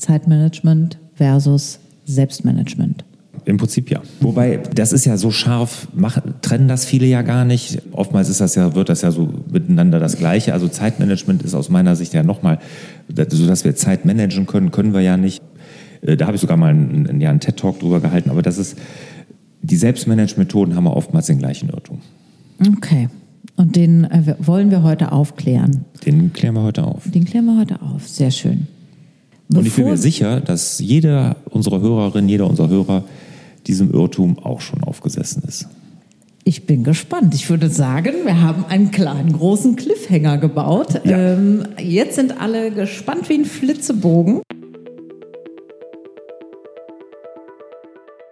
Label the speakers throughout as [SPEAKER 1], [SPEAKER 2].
[SPEAKER 1] Zeitmanagement versus Selbstmanagement.
[SPEAKER 2] Im Prinzip ja. Wobei, das ist ja so scharf, machen, trennen das viele ja gar nicht. Oftmals ist das ja, wird das ja so miteinander das Gleiche. Also Zeitmanagement ist aus meiner Sicht ja nochmal, so dass wir Zeit managen können, können wir ja nicht. Äh, da habe ich sogar mal einen, ja, einen TED-Talk drüber gehalten, aber das ist, die Selbstmanagement-Methoden haben wir oftmals den gleichen Irrtum.
[SPEAKER 1] Okay. Und den äh, wollen wir heute aufklären.
[SPEAKER 2] Den klären wir heute auf.
[SPEAKER 1] Den klären wir heute auf. Sehr schön.
[SPEAKER 2] Bevor Und ich bin mir sicher, dass jeder unserer Hörerinnen, jeder unserer Hörer diesem Irrtum auch schon aufgesessen ist.
[SPEAKER 1] Ich bin gespannt. Ich würde sagen, wir haben einen kleinen großen Cliffhanger gebaut. Ja. Ähm, jetzt sind alle gespannt wie ein Flitzebogen.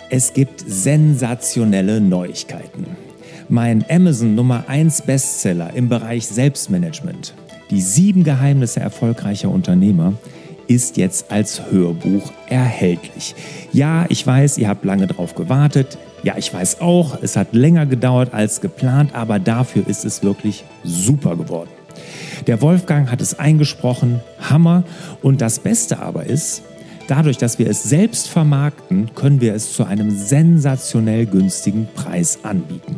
[SPEAKER 2] Es gibt sensationelle Neuigkeiten. Mein Amazon Nummer 1 Bestseller im Bereich Selbstmanagement, die sieben Geheimnisse erfolgreicher Unternehmer, ist jetzt als Hörbuch erhältlich. Ja, ich weiß, ihr habt lange drauf gewartet. Ja, ich weiß auch, es hat länger gedauert als geplant, aber dafür ist es wirklich super geworden. Der Wolfgang hat es eingesprochen, Hammer. Und das Beste aber ist, Dadurch, dass wir es selbst vermarkten, können wir es zu einem sensationell günstigen Preis anbieten.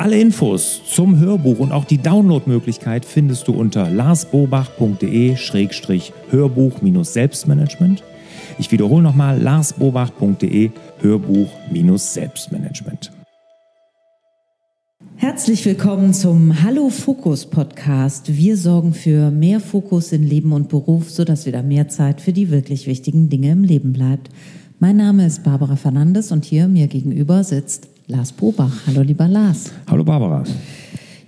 [SPEAKER 2] Alle Infos zum Hörbuch und auch die Downloadmöglichkeit findest du unter larsbobach.de-hörbuch-selbstmanagement. Ich wiederhole nochmal larsbobach.de Hörbuch-Selbstmanagement.
[SPEAKER 1] Herzlich willkommen zum Hallo Fokus Podcast. Wir sorgen für mehr Fokus in Leben und Beruf, sodass wieder mehr Zeit für die wirklich wichtigen Dinge im Leben bleibt. Mein Name ist Barbara Fernandes und hier mir gegenüber sitzt Lars Bobach. Hallo lieber Lars.
[SPEAKER 2] Hallo Barbara.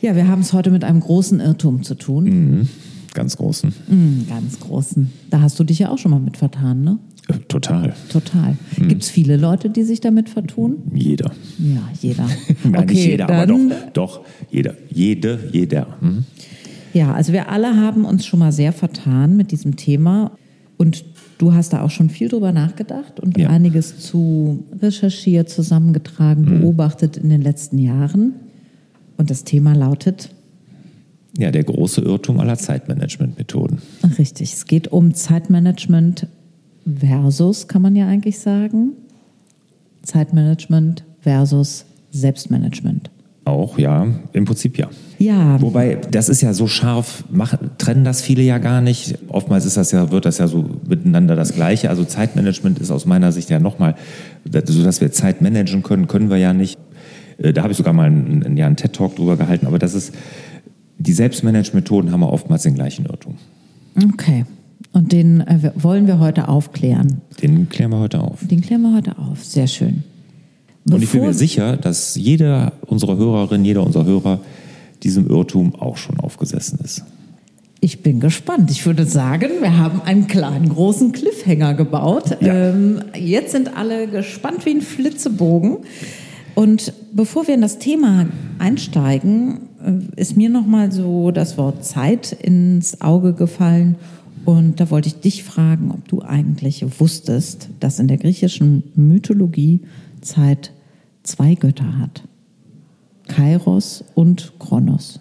[SPEAKER 1] Ja, wir haben es heute mit einem großen Irrtum zu tun.
[SPEAKER 2] Mhm, ganz großen.
[SPEAKER 1] Mhm, ganz großen. Da hast du dich ja auch schon mal mit vertan, ne?
[SPEAKER 2] Äh, total.
[SPEAKER 1] Total. Hm. Gibt es viele Leute, die sich damit vertun?
[SPEAKER 2] Jeder.
[SPEAKER 1] Ja, jeder.
[SPEAKER 2] Nein, okay, nicht jeder, aber doch, doch, jeder. Jede, jeder. Hm?
[SPEAKER 1] Ja, also wir alle haben uns schon mal sehr vertan mit diesem Thema und du hast da auch schon viel drüber nachgedacht und ja. einiges zu recherchiert, zusammengetragen, hm. beobachtet in den letzten Jahren. Und das Thema lautet
[SPEAKER 2] ja, der große Irrtum aller Zeitmanagementmethoden.
[SPEAKER 1] Richtig, es geht um Zeitmanagement versus, kann man ja eigentlich sagen, Zeitmanagement versus Selbstmanagement.
[SPEAKER 2] Auch, ja, im Prinzip ja.
[SPEAKER 1] Ja.
[SPEAKER 2] Wobei, das ist ja so scharf, machen, trennen das viele ja gar nicht. Oftmals ist das ja, wird das ja so miteinander das Gleiche. Also Zeitmanagement ist aus meiner Sicht ja nochmal, so dass wir Zeit managen können, können wir ja nicht. Äh, da habe ich sogar mal einen, ja, einen TED-Talk drüber gehalten, aber das ist, die Selbstmanagement-Methoden haben wir oftmals den gleichen Irrtum.
[SPEAKER 1] Okay. Und den äh, wollen wir heute aufklären.
[SPEAKER 2] Den klären wir heute auf.
[SPEAKER 1] Den klären wir heute auf. Sehr schön.
[SPEAKER 2] Bevor Und ich bin mir sicher, dass jeder unserer Hörerinnen, jeder unserer Hörer diesem Irrtum auch schon aufgesessen ist.
[SPEAKER 1] Ich bin gespannt. Ich würde sagen, wir haben einen kleinen, großen Cliffhanger gebaut. Ja. Ähm, jetzt sind alle gespannt wie ein Flitzebogen. Und bevor wir in das Thema einsteigen, äh, ist mir noch mal so das Wort Zeit ins Auge gefallen und da wollte ich dich fragen, ob du eigentlich wusstest, dass in der griechischen Mythologie Zeit zwei Götter hat. Kairos und Kronos.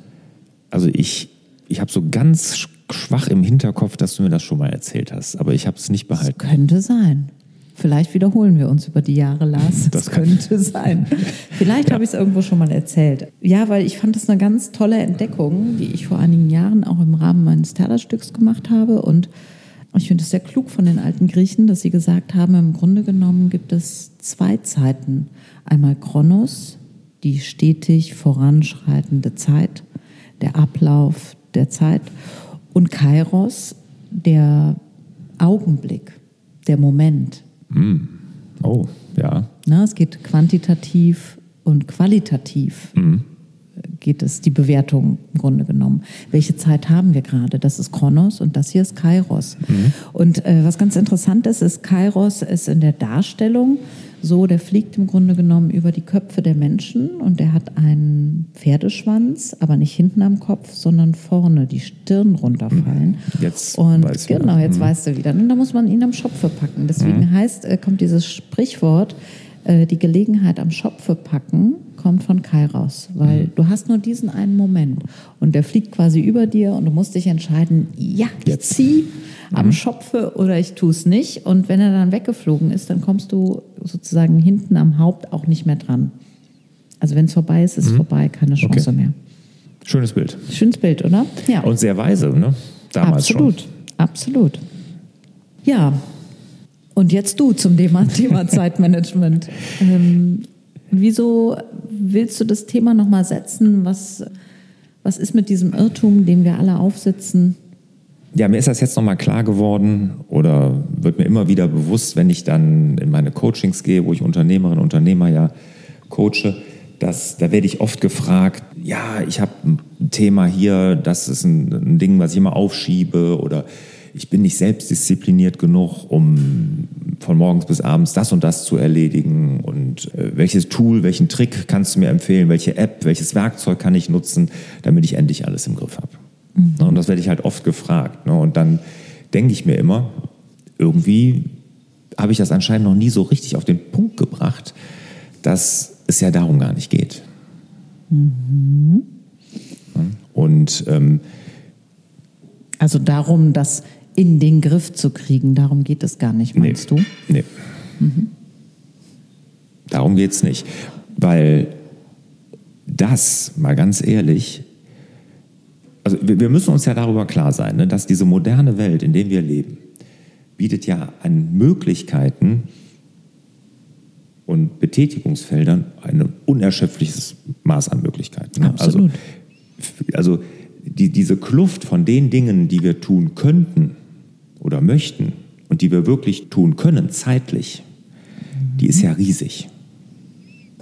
[SPEAKER 2] Also ich, ich habe so ganz schwach im Hinterkopf, dass du mir das schon mal erzählt hast, aber ich habe es nicht behalten.
[SPEAKER 1] Das könnte sein. Vielleicht wiederholen wir uns über die Jahre, Lars. Das, das könnte sein. Vielleicht ja. habe ich es irgendwo schon mal erzählt. Ja, weil ich fand es eine ganz tolle Entdeckung, die ich vor einigen Jahren auch im Rahmen meines Theaterstücks gemacht habe. Und ich finde es sehr klug von den alten Griechen, dass sie gesagt haben, im Grunde genommen gibt es zwei Zeiten. Einmal Kronos, die stetig voranschreitende Zeit, der Ablauf der Zeit. Und Kairos, der Augenblick, der Moment,
[SPEAKER 2] Mm. Oh, ja.
[SPEAKER 1] Na, es geht quantitativ und qualitativ. Mm. Geht es die Bewertung im Grunde genommen? Welche Zeit haben wir gerade? Das ist Kronos und das hier ist Kairos. Mhm. Und äh, was ganz interessant ist, ist, Kairos ist in der Darstellung so, der fliegt im Grunde genommen über die Köpfe der Menschen und der hat einen Pferdeschwanz, aber nicht hinten am Kopf, sondern vorne, die Stirn runterfallen.
[SPEAKER 2] Jetzt
[SPEAKER 1] und weiß genau, jetzt mhm. weißt du wieder. Und da muss man ihn am Schopfe packen. Deswegen mhm. heißt, äh, kommt dieses Sprichwort, Äh, die Gelegenheit am Schopfe packen kommt von Kai raus, weil mhm. du hast nur diesen einen Moment und der fliegt quasi über dir und du musst dich entscheiden, ja, ich ziehe am mhm. Schopfe oder ich tue es nicht. Und wenn er dann weggeflogen ist, dann kommst du sozusagen hinten am Haupt auch nicht mehr dran. Also wenn es vorbei ist, ist es mhm. vorbei, keine Chance okay. mehr.
[SPEAKER 2] Schönes Bild.
[SPEAKER 1] Schönes Bild, oder?
[SPEAKER 2] Ja. Und sehr weise, ne?
[SPEAKER 1] Damals absolut, schon. absolut. Ja. Und jetzt du zum Thema, Thema Zeitmanagement. Ähm, wieso willst du das Thema nochmal setzen? Was, was ist mit diesem Irrtum, den wir alle aufsitzen?
[SPEAKER 2] Ja, mir ist das jetzt nochmal klar geworden oder wird mir immer wieder bewusst, wenn ich dann in meine Coachings gehe, wo ich Unternehmerinnen und Unternehmer ja coache, dass da werde ich oft gefragt, ja, ich habe ein Thema hier, das ist ein, ein, Ding, was ich immer aufschiebe oder ich bin nicht selbstdiszipliniert genug, um von morgens bis abends das und das zu erledigen und äh, welches Tool, welchen Trick kannst du mir empfehlen, welche App, welches Werkzeug kann ich nutzen, damit ich endlich alles im Griff habe. Mhm. Und das werde ich halt oft gefragt. Ne? Und dann denke ich mir immer, irgendwie habe ich das anscheinend noch nie so richtig auf den Punkt gebracht, dass es ja darum gar nicht geht. Mhm. Und ähm,
[SPEAKER 1] also darum, das in den Griff zu kriegen, darum geht es gar nicht, meinst
[SPEAKER 2] nee,
[SPEAKER 1] du?
[SPEAKER 2] Nee. Mhm. Darum geht es nicht. Weil das, mal ganz ehrlich, also wir müssen uns ja darüber klar sein, ne, dass diese moderne Welt, in der wir leben, bietet ja an Möglichkeiten und Betätigungsfeldern ein unerschöpfliches Maß an Möglichkeiten.
[SPEAKER 1] Ne? Also,
[SPEAKER 2] also die, diese Kluft von den Dingen, die wir tun könnten oder möchten und die wir wirklich tun können, zeitlich, die ist ja riesig.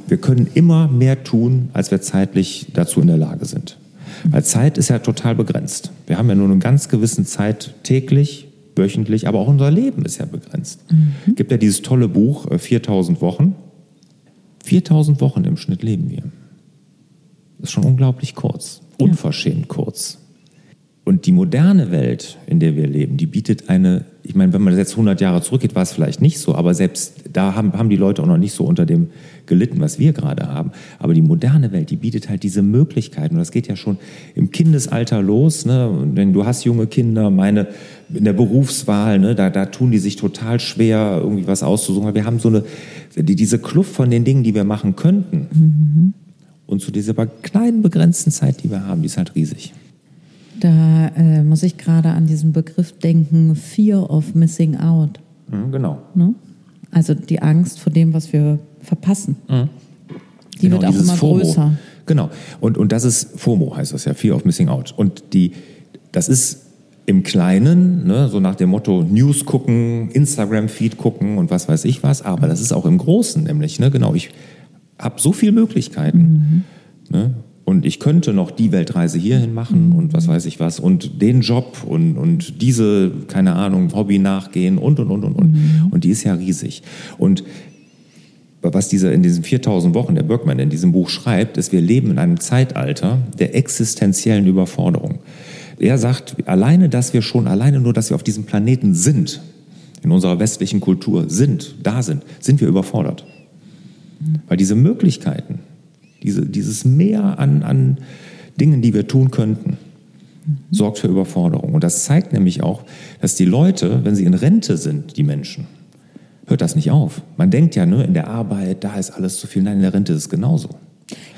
[SPEAKER 2] Wir können immer mehr tun, als wir zeitlich dazu in der Lage sind. Weil Zeit ist ja total begrenzt. Wir haben ja nur eine ganz gewisse Zeit täglich, wöchentlich, aber auch unser Leben ist ja begrenzt. Mhm. Es gibt ja dieses tolle Buch 4000 äh, Wochen. 4000 Wochen im Schnitt leben wir. Das ist schon unglaublich kurz, unverschämt kurz. Und die moderne Welt, in der wir leben, die bietet eine, ich meine, wenn man jetzt 100 Jahre zurückgeht, war es vielleicht nicht so, aber selbst da haben, haben die Leute auch noch nicht so unter dem gelitten, was wir gerade haben. Aber die moderne Welt, die bietet halt diese Möglichkeiten. Und das geht ja schon im Kindesalter los. Ne? Wenn du hast junge Kinder, meine in der Berufswahl, ne, da, da tun die sich total schwer, irgendwie was auszusuchen. Aber wir haben so eine, die, diese Kluft von den Dingen, die wir machen könnten. Mhm. Und zu dieser kleinen, begrenzten Zeit, die wir haben, die ist halt riesig.
[SPEAKER 1] Da äh, muss ich gerade an diesen Begriff denken, Fear of Missing Out.
[SPEAKER 2] Mhm, genau.
[SPEAKER 1] Ne? Also die Angst vor dem, was wir verpassen. Mhm. Die genau, wird auch immer FOMO. größer.
[SPEAKER 2] Genau. Und, und das ist FOMO, heißt das ja, Fear of Missing Out. Und die, das ist im Kleinen, ne, so nach dem Motto News gucken, Instagram-Feed gucken und was weiß ich was. Aber das ist auch im Großen, nämlich, ne, genau, ich habe so viele Möglichkeiten. Mhm. Ne, und ich könnte noch die Weltreise hierhin machen und was weiß ich was und den Job und, und diese, keine Ahnung, Hobby nachgehen und, und, und, und, und. Mhm. Und die ist ja riesig. Und was dieser in diesen 4000 Wochen der Bergman in diesem Buch schreibt, ist, wir leben in einem Zeitalter der existenziellen Überforderung. Er sagt, alleine, dass wir schon, alleine nur, dass wir auf diesem Planeten sind, in unserer westlichen Kultur sind, da sind, sind wir überfordert. Weil diese Möglichkeiten, diese, dieses Mehr an, an Dingen, die wir tun könnten, sorgt für Überforderung. Und das zeigt nämlich auch, dass die Leute, wenn sie in Rente sind, die Menschen, hört das nicht auf. Man denkt ja, ne, in der Arbeit, da ist alles zu viel. Nein, in der Rente ist es genauso.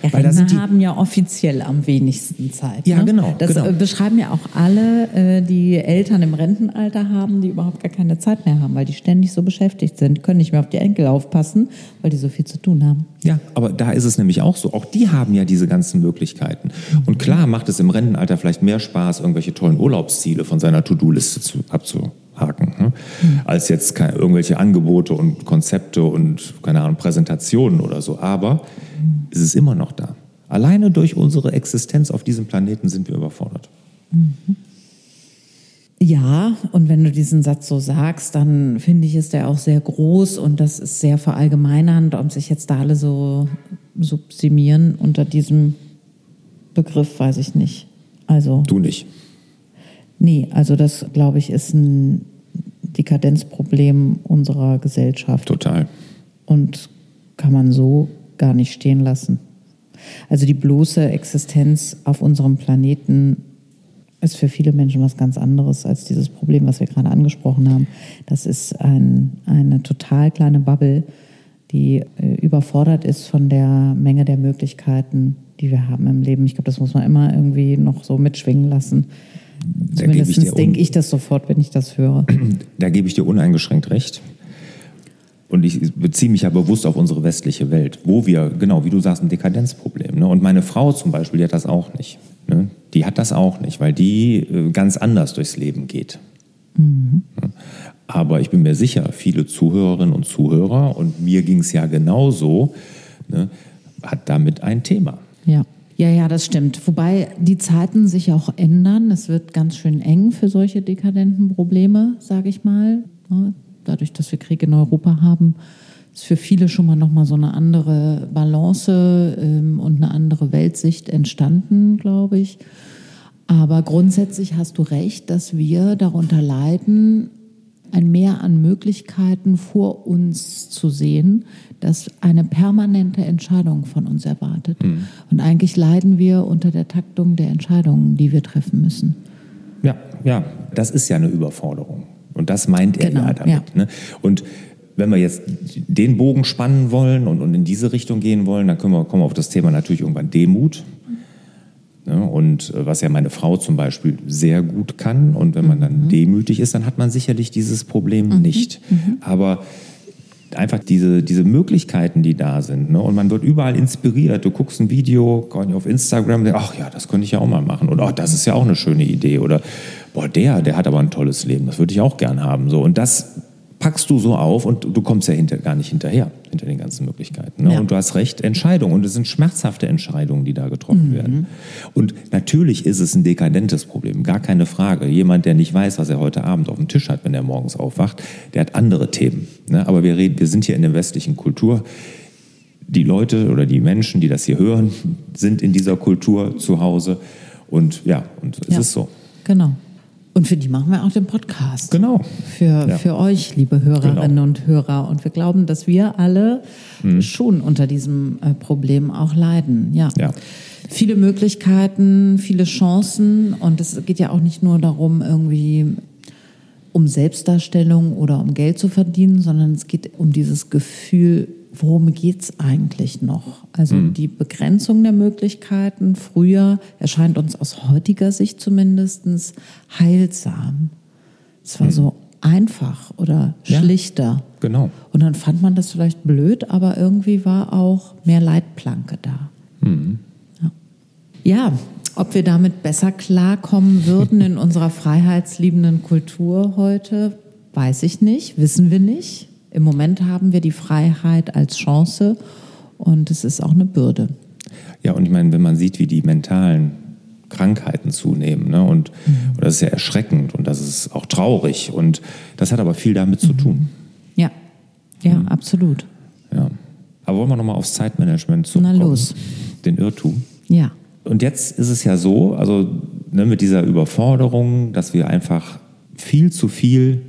[SPEAKER 1] Ja, Rentner haben ja offiziell am wenigsten Zeit.
[SPEAKER 2] Ja,
[SPEAKER 1] ne?
[SPEAKER 2] genau.
[SPEAKER 1] Das
[SPEAKER 2] genau.
[SPEAKER 1] Äh, beschreiben ja auch alle, äh, die Eltern im Rentenalter haben, die überhaupt gar keine Zeit mehr haben, weil die ständig so beschäftigt sind, können nicht mehr auf die Enkel aufpassen, weil die so viel zu tun haben.
[SPEAKER 2] Ja, aber da ist es nämlich auch so. Auch die haben ja diese ganzen Möglichkeiten. Und klar macht es im Rentenalter vielleicht mehr Spaß, irgendwelche tollen Urlaubsziele von seiner To-Do-Liste abzuhaken, ne? mhm. als jetzt keine, irgendwelche Angebote und Konzepte und keine Ahnung Präsentationen oder so. Aber ist es immer noch da. Alleine durch unsere Existenz auf diesem Planeten sind wir überfordert. Mhm.
[SPEAKER 1] Ja, und wenn du diesen Satz so sagst, dann finde ich, ist der auch sehr groß und das ist sehr verallgemeinernd, ob sich jetzt da alle so subsimieren unter diesem Begriff, weiß ich nicht. Also.
[SPEAKER 2] Du nicht.
[SPEAKER 1] Nee, also das, glaube ich, ist ein Dekadenzproblem unserer Gesellschaft.
[SPEAKER 2] Total.
[SPEAKER 1] Und kann man so gar nicht stehen lassen. Also die bloße Existenz auf unserem Planeten ist für viele Menschen was ganz anderes als dieses Problem, was wir gerade angesprochen haben. Das ist ein, eine total kleine Bubble, die äh, überfordert ist von der Menge der Möglichkeiten, die wir haben im Leben. Ich glaube, das muss man immer irgendwie noch so mitschwingen lassen. Zumindest denke ich das sofort, wenn ich das höre.
[SPEAKER 2] Da gebe ich dir uneingeschränkt recht. Und ich beziehe mich ja bewusst auf unsere westliche Welt, wo wir, genau wie du sagst, ein Dekadenzproblem. Ne? Und meine Frau zum Beispiel, die hat das auch nicht. Ne? Die hat das auch nicht, weil die äh, ganz anders durchs Leben geht. Mhm. Aber ich bin mir sicher, viele Zuhörerinnen und Zuhörer, und mir ging es ja genauso, ne, hat damit ein Thema.
[SPEAKER 1] Ja. Ja, ja, das stimmt. Wobei die Zeiten sich auch ändern. Es wird ganz schön eng für solche dekadenten Probleme, sage ich mal. Ne? Dadurch, dass wir Krieg in Europa haben, ist für viele schon mal nochmal so eine andere Balance ähm, und eine andere Weltsicht entstanden, glaube ich. Aber grundsätzlich hast du recht, dass wir darunter leiden, ein Mehr an Möglichkeiten vor uns zu sehen, das eine permanente Entscheidung von uns erwartet. Mhm. Und eigentlich leiden wir unter der Taktung der Entscheidungen, die wir treffen müssen.
[SPEAKER 2] Ja, ja, das ist ja eine Überforderung. Und das meint er genau, ja damit. Ja. Ne? Und wenn wir jetzt den Bogen spannen wollen und, und in diese Richtung gehen wollen, dann können wir, kommen wir auf das Thema natürlich irgendwann Demut. Ne? Und äh, was ja meine Frau zum Beispiel sehr gut kann. Und wenn man dann mhm. demütig ist, dann hat man sicherlich dieses Problem mhm. nicht. Mhm. Aber einfach diese, diese Möglichkeiten, die da sind. Ne? Und man wird überall inspiriert. Du guckst ein Video auf Instagram, ach ja, das könnte ich ja auch mal machen. Oder ach, das ist ja auch eine schöne Idee. Oder boah, der, der hat aber ein tolles Leben, das würde ich auch gern haben. So. Und das packst du so auf und du kommst ja hinter, gar nicht hinterher, hinter den ganzen Möglichkeiten. Ne? Ja. Und du hast recht, Entscheidungen. Und es sind schmerzhafte Entscheidungen, die da getroffen mhm. werden. Und natürlich ist es ein dekadentes Problem, gar keine Frage. Jemand, der nicht weiß, was er heute Abend auf dem Tisch hat, wenn er morgens aufwacht, der hat andere Themen. Ne? Aber wir, reden, wir sind hier in der westlichen Kultur. Die Leute oder die Menschen, die das hier hören, sind in dieser Kultur zu Hause. Und ja, und es ja. ist so.
[SPEAKER 1] Genau. Und für die machen wir auch den Podcast.
[SPEAKER 2] Genau.
[SPEAKER 1] Für, ja. für euch, liebe Hörerinnen genau. und Hörer. Und wir glauben, dass wir alle mhm. schon unter diesem äh, Problem auch leiden. Ja. ja. Viele Möglichkeiten, viele Chancen. Und es geht ja auch nicht nur darum, irgendwie um Selbstdarstellung oder um Geld zu verdienen, sondern es geht um dieses Gefühl, worum geht es eigentlich noch? Also mhm. die Begrenzung der Möglichkeiten früher erscheint uns aus heutiger Sicht zumindest heilsam. Es war mhm. so einfach oder schlichter. Ja,
[SPEAKER 2] genau.
[SPEAKER 1] Und dann fand man das vielleicht blöd, aber irgendwie war auch mehr Leitplanke da. Mhm. Ja. ja, ob wir damit besser klarkommen würden in unserer freiheitsliebenden Kultur heute, weiß ich nicht, wissen wir nicht. Im Moment haben wir die Freiheit als Chance und es ist auch eine Bürde.
[SPEAKER 2] Ja, und ich meine, wenn man sieht, wie die mentalen Krankheiten zunehmen, ne, und, mhm. und das ist ja erschreckend und das ist auch traurig und das hat aber viel damit mhm. zu tun.
[SPEAKER 1] Ja, ja, mhm. absolut.
[SPEAKER 2] Ja. Aber wollen wir nochmal aufs Zeitmanagement zurückkommen?
[SPEAKER 1] Na los.
[SPEAKER 2] Den Irrtum.
[SPEAKER 1] Ja.
[SPEAKER 2] Und jetzt ist es ja so, also ne, mit dieser Überforderung, dass wir einfach viel zu viel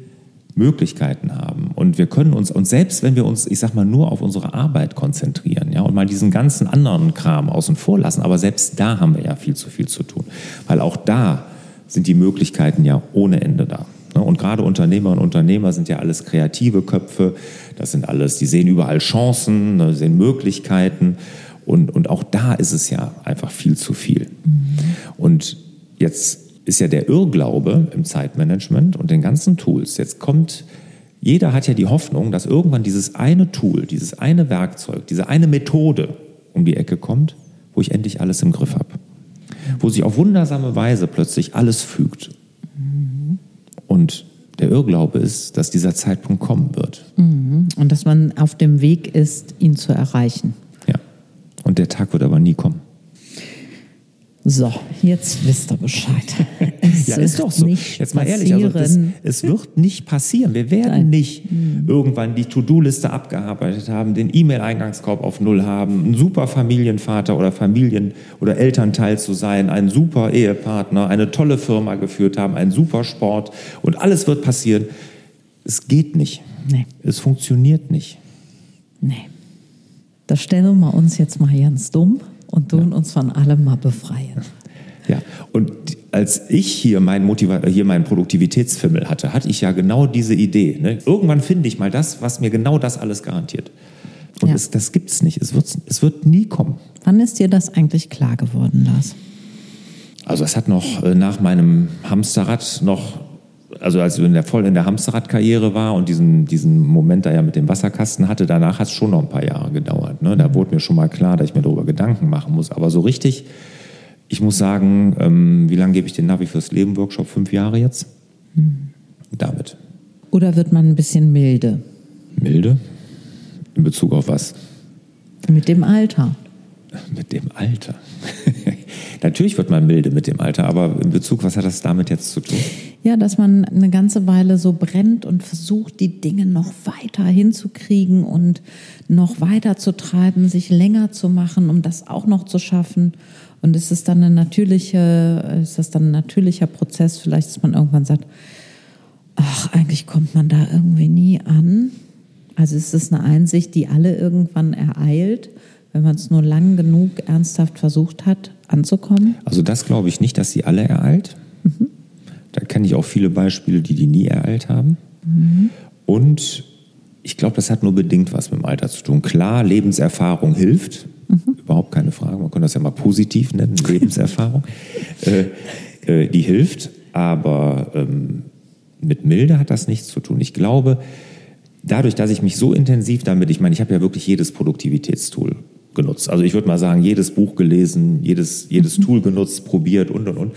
[SPEAKER 2] Möglichkeiten haben. Und wir können uns, und selbst wenn wir uns, ich sag mal, nur auf unsere Arbeit konzentrieren, ja, und mal diesen ganzen anderen Kram außen vor lassen, aber selbst da haben wir ja viel zu viel zu tun. Weil auch da sind die Möglichkeiten ja ohne Ende da. Ne? Und gerade Unternehmer und Unternehmer sind ja alles kreative Köpfe. Das sind alles, die sehen überall Chancen, ne, sehen Möglichkeiten. Und, und auch da ist es ja einfach viel zu viel. Mhm. Und jetzt ist ja der Irrglaube im Zeitmanagement und den ganzen Tools. Jetzt kommt, jeder hat ja die Hoffnung, dass irgendwann dieses eine Tool, dieses eine Werkzeug, diese eine Methode um die Ecke kommt, wo ich endlich alles im Griff habe. Wo sich auf wundersame Weise plötzlich alles fügt. Und der Irrglaube ist, dass dieser Zeitpunkt kommen wird.
[SPEAKER 1] Mhm. Und dass man auf dem Weg ist, ihn zu erreichen.
[SPEAKER 2] Ja. Und der Tag wird aber nie kommen.
[SPEAKER 1] So, jetzt wisst ihr Bescheid.
[SPEAKER 2] Es ja, ist doch so. Jetzt mal ehrlich, also das, es wird nicht passieren. Wir werden Nein. nicht irgendwann die To-Do-Liste abgearbeitet haben, den E-Mail-Eingangskorb auf Null haben, ein super Familienvater oder Familien- oder Elternteil zu sein, ein super Ehepartner, eine tolle Firma geführt haben, einen super Sport und alles wird passieren. Es geht nicht. Nee. Es funktioniert nicht.
[SPEAKER 1] Nee. Da stellen wir uns jetzt mal ganz dumm und tun ja. uns von allem mal befreien.
[SPEAKER 2] Ja, und als ich hier meinen, Motiva hier meinen Produktivitätsfimmel hatte, hatte ich ja genau diese Idee. Ne? Irgendwann finde ich mal das, was mir genau das alles garantiert. Und ja. es, das gibt es nicht. Es wird, es wird nie kommen.
[SPEAKER 1] Wann ist dir das eigentlich klar geworden, Lars?
[SPEAKER 2] Also es hat noch äh, nach meinem Hamsterrad noch, also als ich in der, voll in der Hamsterradkarriere war und diesen, diesen Moment da ja mit dem Wasserkasten hatte, danach hat es schon noch ein paar Jahre gedauert. Ne? Da wurde mir schon mal klar, dass ich mir darüber Gedanken machen muss. Aber so richtig ich muss sagen, ähm, wie lange gebe ich den Navi fürs Leben Workshop? Fünf Jahre jetzt? Mhm. Damit.
[SPEAKER 1] Oder wird man ein bisschen milde?
[SPEAKER 2] Milde? In Bezug auf was?
[SPEAKER 1] Mit dem Alter.
[SPEAKER 2] Mit dem Alter. Natürlich wird man milde mit dem Alter, aber in Bezug, was hat das damit jetzt zu tun?
[SPEAKER 1] Ja, dass man eine ganze Weile so brennt und versucht, die Dinge noch weiter hinzukriegen und noch weiter zu treiben, sich länger zu machen, um das auch noch zu schaffen. Und ist es dann eine natürliche, ist das dann ein natürlicher Prozess, vielleicht, dass man irgendwann sagt, ach, eigentlich kommt man da irgendwie nie an. Also ist es eine Einsicht, die alle irgendwann ereilt, wenn man es nur lang genug ernsthaft versucht hat, anzukommen?
[SPEAKER 2] Also das glaube ich nicht, dass sie alle ereilt. Mhm. Da kenne ich auch viele Beispiele, die die nie ereilt haben. Mhm. Und ich glaube, das hat nur bedingt was mit dem Alter zu tun. Klar, Lebenserfahrung hilft, Mhm. Überhaupt keine Frage. Man kann das ja mal positiv nennen, Lebenserfahrung. äh, äh, die hilft, aber ähm, mit Milde hat das nichts zu tun. Ich glaube, dadurch, dass ich mich so intensiv damit, ich meine, ich habe ja wirklich jedes Produktivitätstool genutzt. Also ich würde mal sagen, jedes Buch gelesen, jedes, jedes mhm. Tool genutzt, probiert und und und.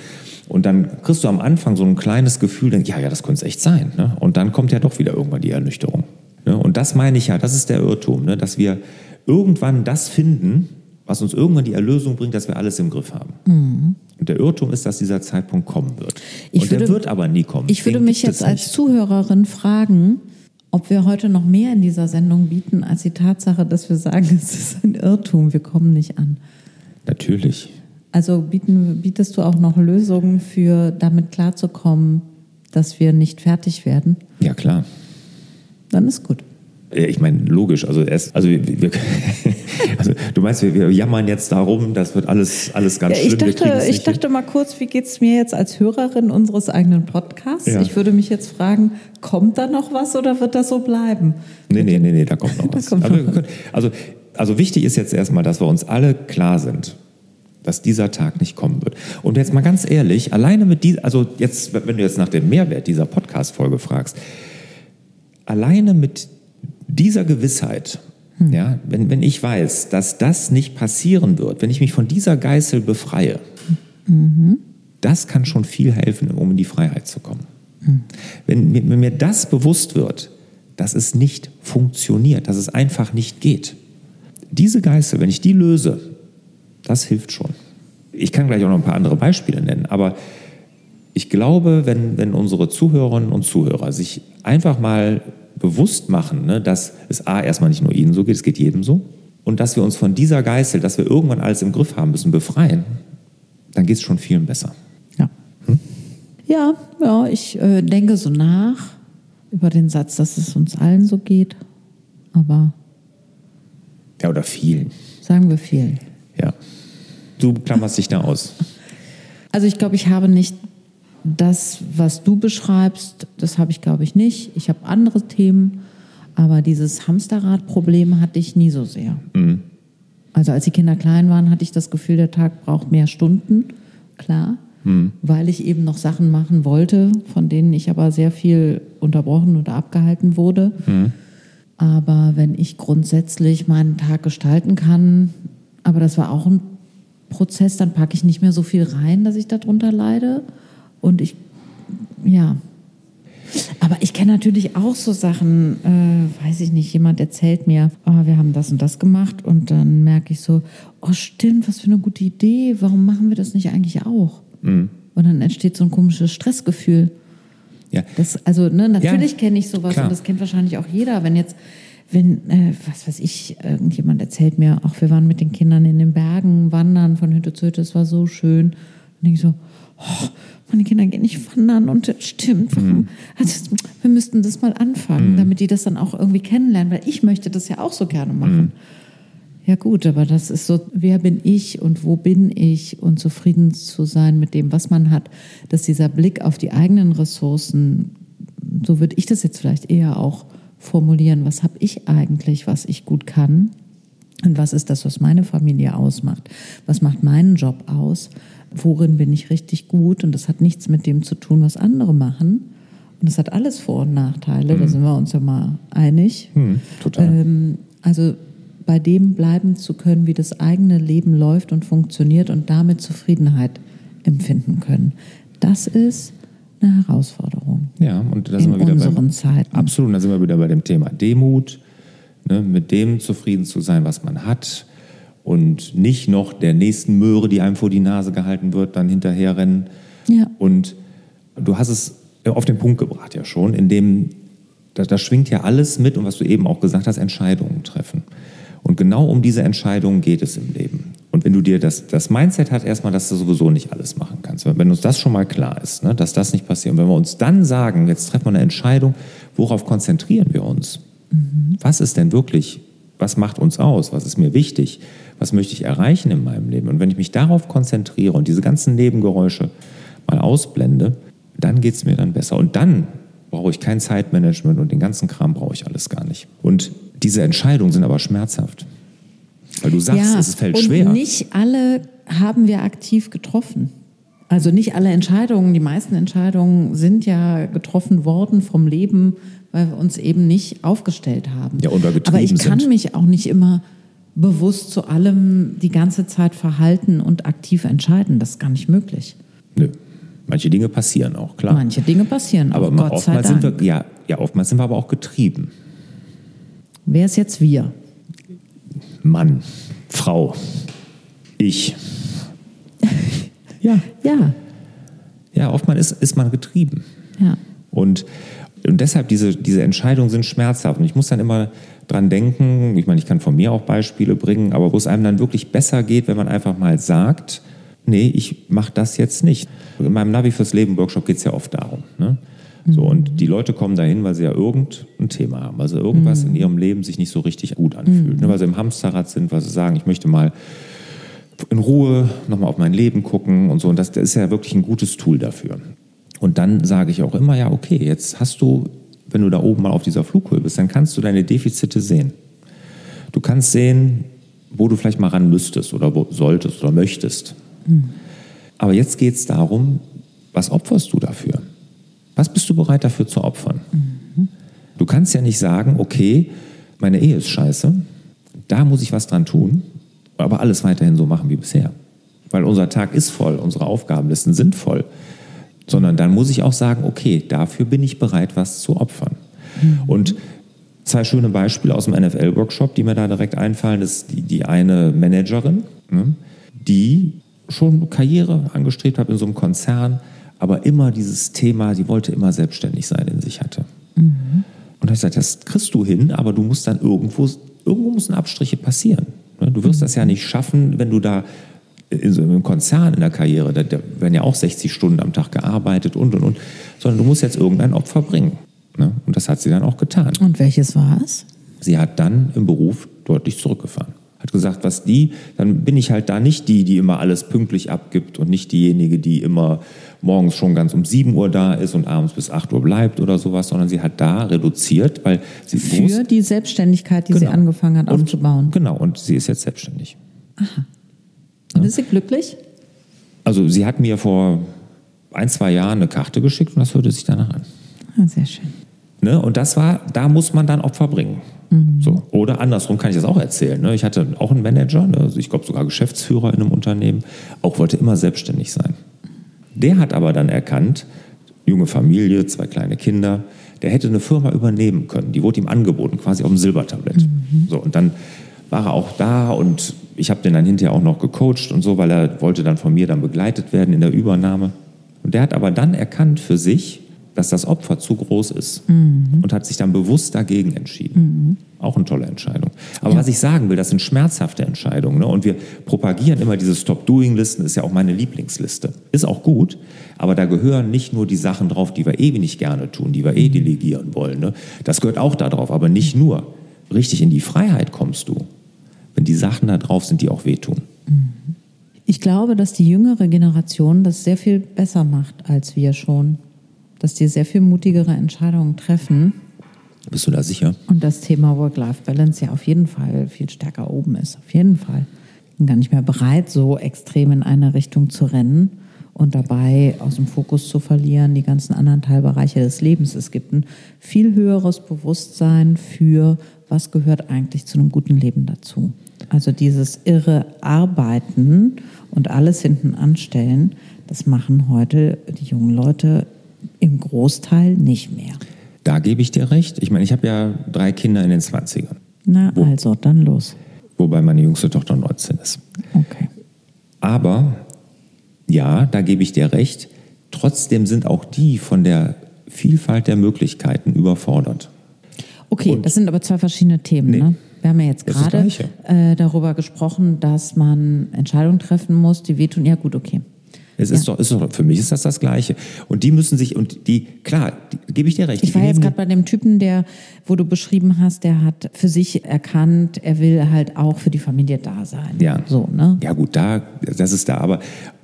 [SPEAKER 2] Und dann kriegst du am Anfang so ein kleines Gefühl, ja, ja, das könnte es echt sein. Ne? Und dann kommt ja doch wieder irgendwann die Ernüchterung. Ne? Und das meine ich ja, das ist der Irrtum, ne? dass wir irgendwann das finden, was uns irgendwann die Erlösung bringt, dass wir alles im Griff haben. Mhm. Und der Irrtum ist, dass dieser Zeitpunkt kommen wird.
[SPEAKER 1] Ich und würde,
[SPEAKER 2] der wird aber nie kommen.
[SPEAKER 1] Ich würde mich jetzt als Zuhörerin fragen, ob wir heute noch mehr in dieser Sendung bieten, als die Tatsache, dass wir sagen, es ist ein Irrtum, wir kommen nicht an.
[SPEAKER 2] Natürlich.
[SPEAKER 1] Also bieten, bietest du auch noch Lösungen für, damit klarzukommen, dass wir nicht fertig werden?
[SPEAKER 2] Ja, klar.
[SPEAKER 1] Dann ist gut.
[SPEAKER 2] Ich meine, logisch. Also, erst, also, wir, wir, also du meinst, wir, wir, jammern jetzt darum, das wird alles, alles ganz ja,
[SPEAKER 1] ich schlimm. Dachte, ich dachte mal kurz, wie geht es mir jetzt als Hörerin unseres eigenen Podcasts? Ja. Ich würde mich jetzt fragen, kommt da noch was oder wird das so bleiben?
[SPEAKER 2] Nee, nee, nee, nee, da kommt noch was. Kommt also, noch können, also, also wichtig ist jetzt erstmal, dass wir uns alle klar sind, dass dieser Tag nicht kommen wird. Und jetzt mal ganz ehrlich, alleine mit dieser, also jetzt, wenn du jetzt nach dem Mehrwert dieser Podcast-Folge fragst, alleine mit dieser Gewissheit, hm. ja, wenn, wenn ich weiß, dass das nicht passieren wird, wenn ich mich von dieser Geißel befreie, mhm. das kann schon viel helfen, um in die Freiheit zu kommen. Mhm. Wenn, wenn mir das bewusst wird, dass es nicht funktioniert, dass es einfach nicht geht, diese Geißel, wenn ich die löse, das hilft schon. Ich kann gleich auch noch ein paar andere Beispiele nennen, aber ich glaube, wenn, wenn unsere Zuhörerinnen und Zuhörer sich einfach mal bewusst machen, ne, dass es A, erstmal nicht nur ihnen so geht, es geht jedem so. Und dass wir uns von dieser Geißel, dass wir irgendwann alles im Griff haben müssen, befreien, dann geht es schon vielen besser.
[SPEAKER 1] Ja. Hm? Ja, ja, ich äh, denke so nach über den Satz, dass es uns allen so geht. Aber.
[SPEAKER 2] Ja, oder vielen.
[SPEAKER 1] Sagen wir vielen.
[SPEAKER 2] Ja. Du klammerst dich da aus.
[SPEAKER 1] Also ich glaube, ich habe nicht das, was du beschreibst, das habe ich, glaube ich, nicht. Ich habe andere Themen, aber dieses Hamsterrad-Problem hatte ich nie so sehr. Mhm. Also als die Kinder klein waren, hatte ich das Gefühl, der Tag braucht mehr Stunden, klar, mhm. weil ich eben noch Sachen machen wollte, von denen ich aber sehr viel unterbrochen oder abgehalten wurde. Mhm. Aber wenn ich grundsätzlich meinen Tag gestalten kann, aber das war auch ein Prozess, dann packe ich nicht mehr so viel rein, dass ich darunter leide. Und ich, ja. Aber ich kenne natürlich auch so Sachen, äh, weiß ich nicht, jemand erzählt mir, oh, wir haben das und das gemacht und dann merke ich so, oh stimmt, was für eine gute Idee, warum machen wir das nicht eigentlich auch? Mhm. Und dann entsteht so ein komisches Stressgefühl. Ja. Das, also ne, natürlich ja, kenne ich sowas klar. und das kennt wahrscheinlich auch jeder. Wenn jetzt, wenn, äh, was weiß ich, irgendjemand erzählt mir, auch wir waren mit den Kindern in den Bergen wandern von Hütte zu Hütte, es war so schön. Und denke ich so, oh, meine Kinder gehen nicht wandern und das stimmt. Mhm. Also, wir müssten das mal anfangen, mhm. damit die das dann auch irgendwie kennenlernen, weil ich möchte das ja auch so gerne machen. Mhm. Ja gut, aber das ist so, wer bin ich und wo bin ich und zufrieden zu sein mit dem, was man hat, dass dieser Blick auf die eigenen Ressourcen, so würde ich das jetzt vielleicht eher auch formulieren, was habe ich eigentlich, was ich gut kann und was ist das, was meine Familie ausmacht, was macht meinen Job aus, worin bin ich richtig gut und das hat nichts mit dem zu tun, was andere machen. Und das hat alles Vor- und Nachteile, mhm. da sind wir uns ja mal einig. Mhm, total. Ähm, also bei dem bleiben zu können, wie das eigene Leben läuft und funktioniert und damit Zufriedenheit empfinden können. Das ist eine Herausforderung.
[SPEAKER 2] Ja, und da sind wir wieder
[SPEAKER 1] unseren bei, Zeiten.
[SPEAKER 2] Absolut, da sind wir wieder bei dem Thema Demut, ne, mit dem zufrieden zu sein, was man hat und nicht noch der nächsten Möhre, die einem vor die Nase gehalten wird, dann hinterherrennen. Ja. Und du hast es auf den Punkt gebracht ja schon, indem da, da schwingt ja alles mit und was du eben auch gesagt hast, Entscheidungen treffen. Und genau um diese Entscheidungen geht es im Leben. Und wenn du dir das, das Mindset hast, erstmal, dass du sowieso nicht alles machen kannst, wenn uns das schon mal klar ist, ne, dass das nicht passiert, und wenn wir uns dann sagen, jetzt treffen wir eine Entscheidung, worauf konzentrieren wir uns? Mhm. Was ist denn wirklich, was macht uns aus? Was ist mir wichtig? Was möchte ich erreichen in meinem Leben? Und wenn ich mich darauf konzentriere und diese ganzen Nebengeräusche mal ausblende, dann geht es mir dann besser. Und dann brauche ich kein Zeitmanagement und den ganzen Kram brauche ich alles gar nicht. Und diese Entscheidungen sind aber schmerzhaft. Weil du sagst, ja, es fällt
[SPEAKER 1] und
[SPEAKER 2] schwer.
[SPEAKER 1] Nicht alle haben wir aktiv getroffen. Also nicht alle Entscheidungen, die meisten Entscheidungen sind ja getroffen worden vom Leben, weil wir uns eben nicht aufgestellt haben.
[SPEAKER 2] Ja, oder
[SPEAKER 1] Aber ich kann sind. mich auch nicht immer bewusst zu allem die ganze Zeit verhalten und aktiv entscheiden. Das ist gar nicht möglich.
[SPEAKER 2] Nö. Manche Dinge passieren auch, klar.
[SPEAKER 1] Manche Dinge passieren
[SPEAKER 2] aber
[SPEAKER 1] auch, Gott sei
[SPEAKER 2] Dank. Sind wir, ja, ja, oftmals sind wir aber auch getrieben.
[SPEAKER 1] Wer ist jetzt wir?
[SPEAKER 2] Mann, Frau, ich.
[SPEAKER 1] ja. Ja.
[SPEAKER 2] Ja, oftmals ist, ist man getrieben.
[SPEAKER 1] Ja.
[SPEAKER 2] Und, und deshalb, diese, diese Entscheidungen sind schmerzhaft. Und ich muss dann immer dran denken, ich meine, ich kann von mir auch Beispiele bringen, aber wo es einem dann wirklich besser geht, wenn man einfach mal sagt, nee, ich mache das jetzt nicht. In meinem Navi fürs Leben Workshop geht es ja oft darum. Ne? So, mhm. und die Leute kommen dahin, weil sie ja irgendein Thema haben, weil sie irgendwas mhm. in ihrem Leben sich nicht so richtig gut anfühlt. Mhm. Ne, weil sie im Hamsterrad sind, weil sie sagen, ich möchte mal in Ruhe nochmal auf mein Leben gucken und so. Und das, das ist ja wirklich ein gutes Tool dafür. Und dann sage ich auch immer, ja, okay, jetzt hast du, wenn du da oben mal auf dieser Flughöhe bist, dann kannst du deine Defizite sehen. Du kannst sehen, wo du vielleicht mal ran müsstest oder wo solltest oder möchtest. Mhm. Aber jetzt geht es darum, was opferst du dafür? Was bist du bereit dafür zu opfern? Mhm. Du kannst ja nicht sagen, okay, meine Ehe ist scheiße, da muss ich was dran tun, aber alles weiterhin so machen wie bisher. Weil unser Tag ist voll, unsere Aufgabenlisten sind voll. Sondern dann muss ich auch sagen, okay, dafür bin ich bereit, was zu opfern. Mhm. Und zwei schöne Beispiele aus dem NFL-Workshop, die mir da direkt einfallen, ist die, die eine Managerin, ne, die schon Karriere angestrebt hat in so einem Konzern, aber immer dieses Thema, sie wollte immer selbstständig sein, in sich hatte. Mhm. Und da habe ich gesagt, das kriegst du hin, aber du musst dann irgendwo, irgendwo müssen Abstriche passieren. Ne? Du wirst mhm. das ja nicht schaffen, wenn du da in so einem Konzern in der Karriere, da, da, werden ja auch 60 Stunden am Tag gearbeitet und und und, sondern du musst jetzt irgendein Opfer bringen. Ne? Und das hat sie dann auch getan.
[SPEAKER 1] Und welches war es?
[SPEAKER 2] Sie hat dann im Beruf deutlich zurückgefahren hat gesagt, was die, dann bin ich halt da nicht die, die immer alles pünktlich abgibt und nicht diejenige, die immer morgens schon ganz um 7 Uhr da ist und abends bis 8 Uhr bleibt oder sowas, sondern sie hat da reduziert, weil sie
[SPEAKER 1] Für muss, die Selbstständigkeit, die genau. sie angefangen hat
[SPEAKER 2] und,
[SPEAKER 1] aufzubauen.
[SPEAKER 2] Genau, und sie ist jetzt selbstständig.
[SPEAKER 1] Aha. Und ja. ist sie glücklich?
[SPEAKER 2] Also sie hat mir vor ein, zwei Jahren eine Karte geschickt und das hörte sich danach an.
[SPEAKER 1] Ah, sehr schön.
[SPEAKER 2] Ne? Und das war, da muss man dann Opfer bringen. Mhm. So. Oder andersrum kann ich das auch erzählen. Ne? Ich hatte auch einen Manager, ne? also ich glaube sogar Geschäftsführer in einem Unternehmen, auch wollte immer selbstständig sein. Der hat aber dann erkannt, junge Familie, zwei kleine Kinder, der hätte eine Firma übernehmen können. Die wurde ihm angeboten, quasi auf dem Silbertablett. Mhm. So, und dann war er auch da und ich habe den dann hinterher auch noch gecoacht und so, weil er wollte dann von mir dann begleitet werden in der Übernahme. Und der hat aber dann erkannt für sich, dass das Opfer zu groß ist mhm. und hat sich dann bewusst dagegen entschieden. Mhm. Auch eine tolle Entscheidung. Aber ja. was ich sagen will, das sind schmerzhafte Entscheidungen. Ne? Und wir propagieren immer diese Stop-Doing-Listen, ist ja auch meine Lieblingsliste. Ist auch gut, aber da gehören nicht nur die Sachen drauf, die wir eh nicht gerne tun, die wir eh mhm. delegieren wollen. Ne? Das gehört auch da drauf, aber nicht nur. Richtig in die Freiheit kommst du, wenn die Sachen da drauf sind, die auch wehtun.
[SPEAKER 1] Ich glaube, dass die jüngere Generation das sehr viel besser macht als wir schon. Dass die sehr viel mutigere Entscheidungen treffen.
[SPEAKER 2] Bist du da sicher?
[SPEAKER 1] Und das Thema Work-Life-Balance ja auf jeden Fall viel stärker oben ist. Auf jeden Fall. Bin gar nicht mehr bereit, so extrem in eine Richtung zu rennen und dabei aus dem Fokus zu verlieren, die ganzen anderen Teilbereiche des Lebens. Es gibt ein viel höheres Bewusstsein für, was gehört eigentlich zu einem guten Leben dazu. Also dieses irre Arbeiten und alles hinten anstellen, das machen heute die jungen Leute im Großteil nicht mehr.
[SPEAKER 2] Da gebe ich dir recht. Ich meine, ich habe ja drei Kinder in den 20ern.
[SPEAKER 1] Na, Wo, also, dann los.
[SPEAKER 2] Wobei meine jüngste Tochter 19 ist.
[SPEAKER 1] Okay.
[SPEAKER 2] Aber ja, da gebe ich dir recht. Trotzdem sind auch die von der Vielfalt der Möglichkeiten überfordert.
[SPEAKER 1] Okay, Und das sind aber zwei verschiedene Themen. Nee. Ne? Wir haben ja jetzt gerade äh, darüber gesprochen, dass man Entscheidungen treffen muss, die wehtun. Ja, gut, okay.
[SPEAKER 2] Es ist, ja. doch, ist doch, für mich ist das das Gleiche. Und die müssen sich, und die, klar, die, gebe ich dir recht.
[SPEAKER 1] Ich war jetzt gerade bei dem Typen, der, wo du beschrieben hast, der hat für sich erkannt, er will halt auch für die Familie da sein.
[SPEAKER 2] Ja. So, ne? Ja, gut, da, das ist da. Aber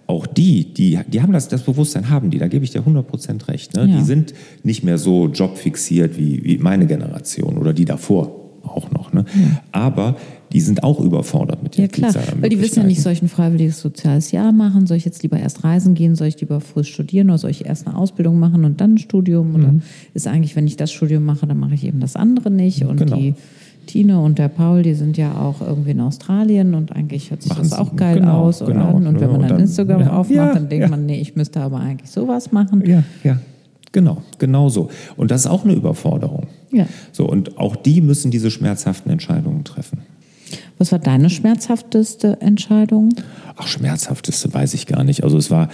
[SPEAKER 2] auch die, die, die haben das, das Bewusstsein, haben die, da gebe ich dir 100% recht. Ne? Ja. Die sind nicht mehr so jobfixiert wie, wie meine Generation oder die davor auch. Ne? Ja. Aber die sind auch überfordert mit
[SPEAKER 1] der Ja klar, weil die wissen ja nicht, soll ich ein freiwilliges soziales Jahr machen, soll ich jetzt lieber erst reisen gehen, soll ich lieber frisch studieren oder soll ich erst eine Ausbildung machen und dann ein Studium? Oder mhm. ist eigentlich, wenn ich das Studium mache, dann mache ich eben das andere nicht. Und genau. die Tine und der Paul, die sind ja auch irgendwie in Australien und eigentlich hört sich machen das auch geil genau, aus genau, an. Und wenn man dann, dann Instagram ja, aufmacht, ja, dann denkt ja. man, nee, ich müsste aber eigentlich sowas machen.
[SPEAKER 2] Ja, ja. Genau, genau so. Und das ist auch eine Überforderung.
[SPEAKER 1] Ja.
[SPEAKER 2] So, und auch die müssen diese schmerzhaften Entscheidungen treffen.
[SPEAKER 1] Was war deine schmerzhafteste Entscheidung?
[SPEAKER 2] Ach, schmerzhafteste weiß ich gar nicht. Also es war,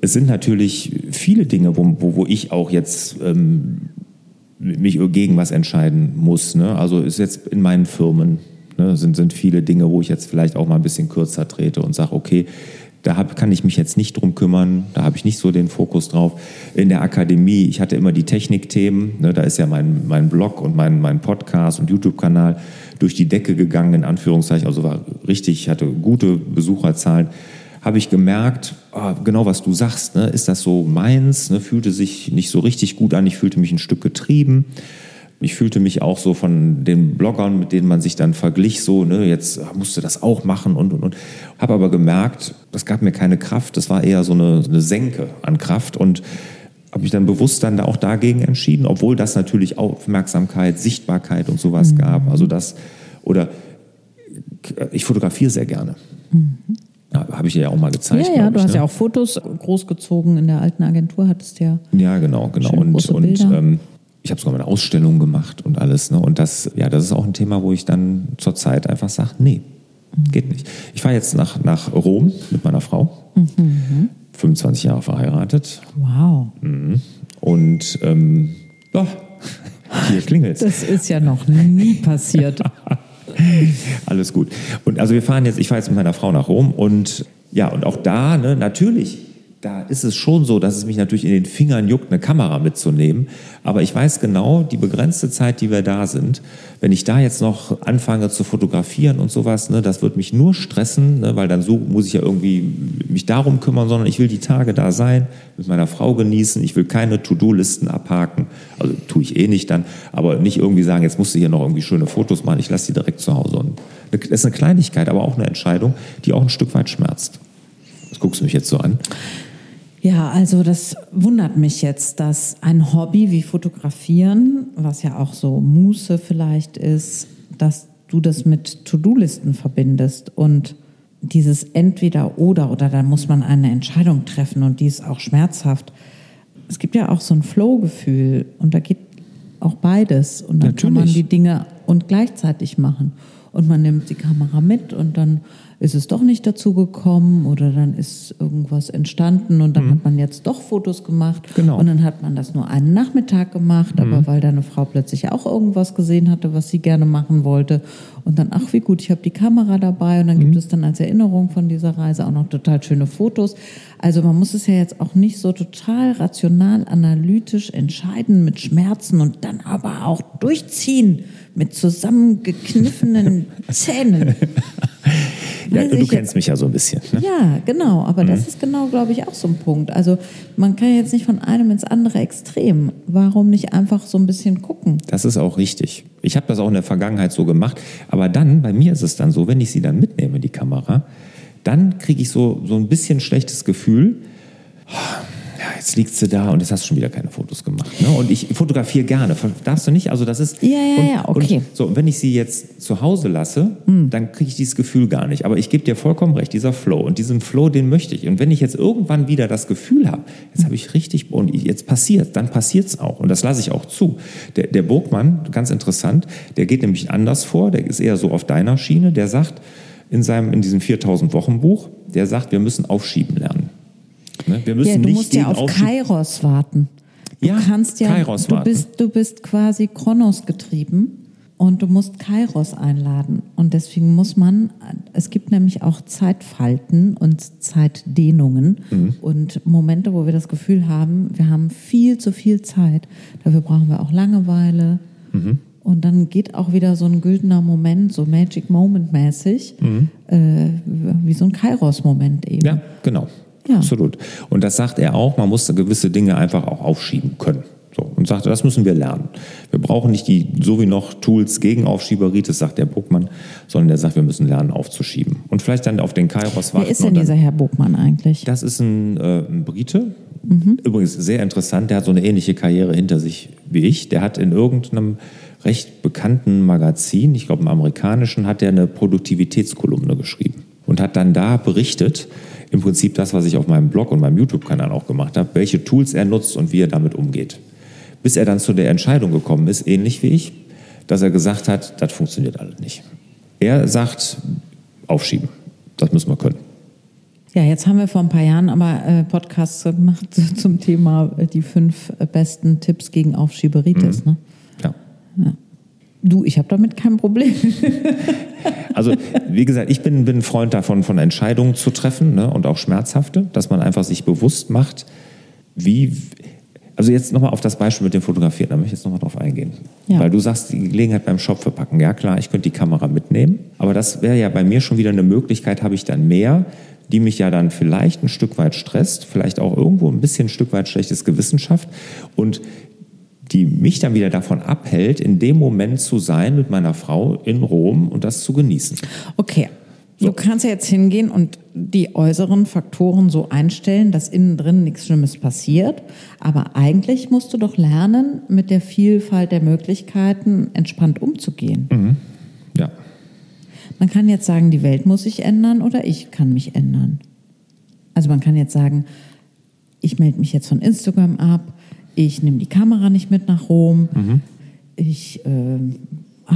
[SPEAKER 2] es sind natürlich viele Dinge, wo, wo, wo ich auch jetzt ähm, mich gegen was entscheiden muss. Ne? Also ist jetzt in meinen Firmen ne, sind, sind viele Dinge, wo ich jetzt vielleicht auch mal ein bisschen kürzer trete und sage, okay, da hab, kann ich mich jetzt nicht drum kümmern, da habe ich nicht so den Fokus drauf. In der Akademie, ich hatte immer die Technikthemen, ne, da ist ja mein, mein Blog und mein, mein Podcast und YouTube-Kanal durch die Decke gegangen, in Anführungszeichen, also war richtig, ich hatte gute Besucherzahlen. Habe ich gemerkt, oh, genau was du sagst, ne, ist das so meins, ne, fühlte sich nicht so richtig gut an, ich fühlte mich ein Stück getrieben. Ich fühlte mich auch so von den Bloggern, mit denen man sich dann verglich, so, ne, jetzt musste das auch machen und, und, und. Habe aber gemerkt, das gab mir keine Kraft, das war eher so eine, eine Senke an Kraft und habe mich dann bewusst dann auch dagegen entschieden, obwohl das natürlich Aufmerksamkeit, Sichtbarkeit und sowas mhm. gab. Also das, oder ich fotografiere sehr gerne. Mhm. Ja, habe ich ja auch mal gezeigt.
[SPEAKER 1] Ja, ja, du ich, hast ne? ja auch Fotos großgezogen in der alten Agentur, hattest ja.
[SPEAKER 2] Ja, genau, genau. Und, und ähm, ich habe sogar mal eine Ausstellung gemacht und alles. Ne? Und das, ja, das ist auch ein Thema, wo ich dann zurzeit einfach sage, nee, mhm. geht nicht. Ich fahre jetzt nach, nach Rom mit meiner Frau. Mhm. 25 Jahre verheiratet.
[SPEAKER 1] Wow.
[SPEAKER 2] Mhm. Und ähm, oh, hier klingelt
[SPEAKER 1] Das ist ja noch nie passiert.
[SPEAKER 2] Alles gut. Und also wir fahren jetzt, ich fahre jetzt mit meiner Frau nach Rom und ja, und auch da, ne, natürlich da ist es schon so, dass es mich natürlich in den Fingern juckt, eine Kamera mitzunehmen. Aber ich weiß genau, die begrenzte Zeit, die wir da sind, wenn ich da jetzt noch anfange zu fotografieren und sowas, ne, das wird mich nur stressen, ne, weil dann so muss ich ja irgendwie mich darum kümmern, sondern ich will die Tage da sein, mit meiner Frau genießen. Ich will keine To-Do-Listen abhaken. Also tue ich eh nicht dann, aber nicht irgendwie sagen, jetzt musst du hier noch irgendwie schöne Fotos machen. Ich lasse die direkt zu Hause. Und das ist eine Kleinigkeit, aber auch eine Entscheidung, die auch ein Stück weit schmerzt. Das guckst du mich jetzt so an.
[SPEAKER 1] Ja, also das wundert mich jetzt, dass ein Hobby wie Fotografieren, was ja auch so Muße vielleicht ist, dass du das mit To-Do-Listen verbindest und dieses entweder oder oder dann muss man eine Entscheidung treffen und die ist auch schmerzhaft. Es gibt ja auch so ein Flow-Gefühl und da geht auch beides und dann Natürlich. kann man die Dinge und gleichzeitig machen und man nimmt die Kamera mit und dann ist es doch nicht dazu gekommen oder dann ist irgendwas entstanden und dann mhm. hat man jetzt doch Fotos gemacht
[SPEAKER 2] genau.
[SPEAKER 1] und dann hat man das nur einen Nachmittag gemacht, mhm. aber weil deine Frau plötzlich auch irgendwas gesehen hatte, was sie gerne machen wollte und dann, ach wie gut, ich habe die Kamera dabei und dann mhm. gibt es dann als Erinnerung von dieser Reise auch noch total schöne Fotos. Also man muss es ja jetzt auch nicht so total rational, analytisch entscheiden mit Schmerzen und dann aber auch durchziehen mit zusammengekniffenen Zähnen.
[SPEAKER 2] Ja, du kennst mich ja so ein bisschen. Ne?
[SPEAKER 1] Ja, genau. Aber das ist genau, glaube ich, auch so ein Punkt. Also man kann jetzt nicht von einem ins andere Extrem. Warum nicht einfach so ein bisschen gucken?
[SPEAKER 2] Das ist auch richtig. Ich habe das auch in der Vergangenheit so gemacht. Aber dann, bei mir ist es dann so, wenn ich sie dann mitnehme, die Kamera, dann kriege ich so, so ein bisschen schlechtes Gefühl. Jetzt liegt sie da und jetzt hast du schon wieder keine Fotos gemacht. Ne? Und ich fotografiere gerne. Darfst du nicht? Also das ist.
[SPEAKER 1] Ja, ja,
[SPEAKER 2] und,
[SPEAKER 1] ja, okay. Hm.
[SPEAKER 2] Und so, und wenn ich sie jetzt zu Hause lasse, dann kriege ich dieses Gefühl gar nicht. Aber ich gebe dir vollkommen recht, dieser Flow. Und diesen Flow, den möchte ich. Und wenn ich jetzt irgendwann wieder das Gefühl habe, jetzt habe ich richtig, und jetzt passiert, dann passiert es auch. Und das lasse ich auch zu. Der, der Burgmann, ganz interessant, der geht nämlich anders vor. Der ist eher so auf deiner Schiene. Der sagt in, seinem, in diesem 4000 Wochen Buch, der sagt, wir müssen aufschieben lernen. Ne? Wir müssen
[SPEAKER 1] Ja, du
[SPEAKER 2] nicht
[SPEAKER 1] musst ja auf
[SPEAKER 2] Aufschieb-
[SPEAKER 1] Kairos warten. Du
[SPEAKER 2] Ja,
[SPEAKER 1] kannst ja,
[SPEAKER 2] Kairos
[SPEAKER 1] du
[SPEAKER 2] warten.
[SPEAKER 1] bist, du bist quasi Kronos getrieben und du musst Kairos einladen. Und deswegen muss man, es gibt nämlich auch Zeitfalten und Zeitdehnungen
[SPEAKER 2] Mhm.
[SPEAKER 1] und Momente, wo wir das Gefühl haben, wir haben viel zu viel Zeit. Dafür brauchen wir auch Langeweile.
[SPEAKER 2] Mhm.
[SPEAKER 1] Und dann geht auch wieder so ein güldener Moment, so Magic Moment mäßig, äh, wie so ein Kairos-Moment eben.
[SPEAKER 2] Mhm. Ja, genau.
[SPEAKER 1] Ja.
[SPEAKER 2] Absolut. Und das sagt er auch, man muss gewisse Dinge einfach auch aufschieben können. So, und sagte, das müssen wir lernen. Wir brauchen nicht die so wie noch Tools gegen Aufschieberitis, sagt der Burgmann, sondern der sagt, wir müssen lernen aufzuschieben. Und vielleicht dann auf den Kairos warten.
[SPEAKER 1] Wer ist denn
[SPEAKER 2] dann,
[SPEAKER 1] dieser Herr Bogmann eigentlich?
[SPEAKER 2] Das ist ein, äh, ein Brite.
[SPEAKER 1] Mhm.
[SPEAKER 2] Übrigens sehr interessant, der hat so eine ähnliche Karriere hinter sich wie ich. Der hat in irgendeinem recht bekannten Magazin, ich glaube im amerikanischen, hat er eine Produktivitätskolumne geschrieben und hat dann da berichtet, im Prinzip das, was ich auf meinem Blog und meinem YouTube-Kanal auch gemacht habe, welche Tools er nutzt und wie er damit umgeht. Bis er dann zu der Entscheidung gekommen ist, ähnlich wie ich, dass er gesagt hat, das funktioniert alles nicht. Er sagt, aufschieben, das müssen wir können.
[SPEAKER 1] Ja, jetzt haben wir vor ein paar Jahren aber äh, Podcasts gemacht zum Thema äh, die fünf äh, besten Tipps gegen Aufschieberitis. Ne?
[SPEAKER 2] Ja.
[SPEAKER 1] Du, ich habe damit kein Problem.
[SPEAKER 2] Also, wie gesagt, ich bin, bin ein Freund davon, von Entscheidungen zu treffen ne, und auch schmerzhafte, dass man einfach sich bewusst macht, wie. Also jetzt nochmal auf das Beispiel mit dem Fotografieren, da möchte ich jetzt nochmal drauf eingehen.
[SPEAKER 1] Ja.
[SPEAKER 2] Weil du sagst, die Gelegenheit beim Shop verpacken. Ja klar, ich könnte die Kamera mitnehmen, aber das wäre ja bei mir schon wieder eine Möglichkeit, habe ich dann mehr, die mich ja dann vielleicht ein Stück weit stresst, vielleicht auch irgendwo ein bisschen ein Stück weit schlechtes Gewissen schafft und die mich dann wieder davon abhält, in dem Moment zu sein mit meiner Frau in Rom und das zu genießen.
[SPEAKER 1] Okay.
[SPEAKER 2] So.
[SPEAKER 1] Du kannst ja jetzt hingehen und die äußeren Faktoren so einstellen, dass innen drin nichts Schlimmes passiert. Aber eigentlich musst du doch lernen, mit der Vielfalt der Möglichkeiten entspannt umzugehen.
[SPEAKER 2] Ja.
[SPEAKER 1] Man kann jetzt sagen, die Welt muss sich ändern oder ich kann mich ändern. Also man kann jetzt sagen, ich melde mich jetzt von Instagram ab, ich nehme die Kamera nicht mit nach Rom, ich ähm,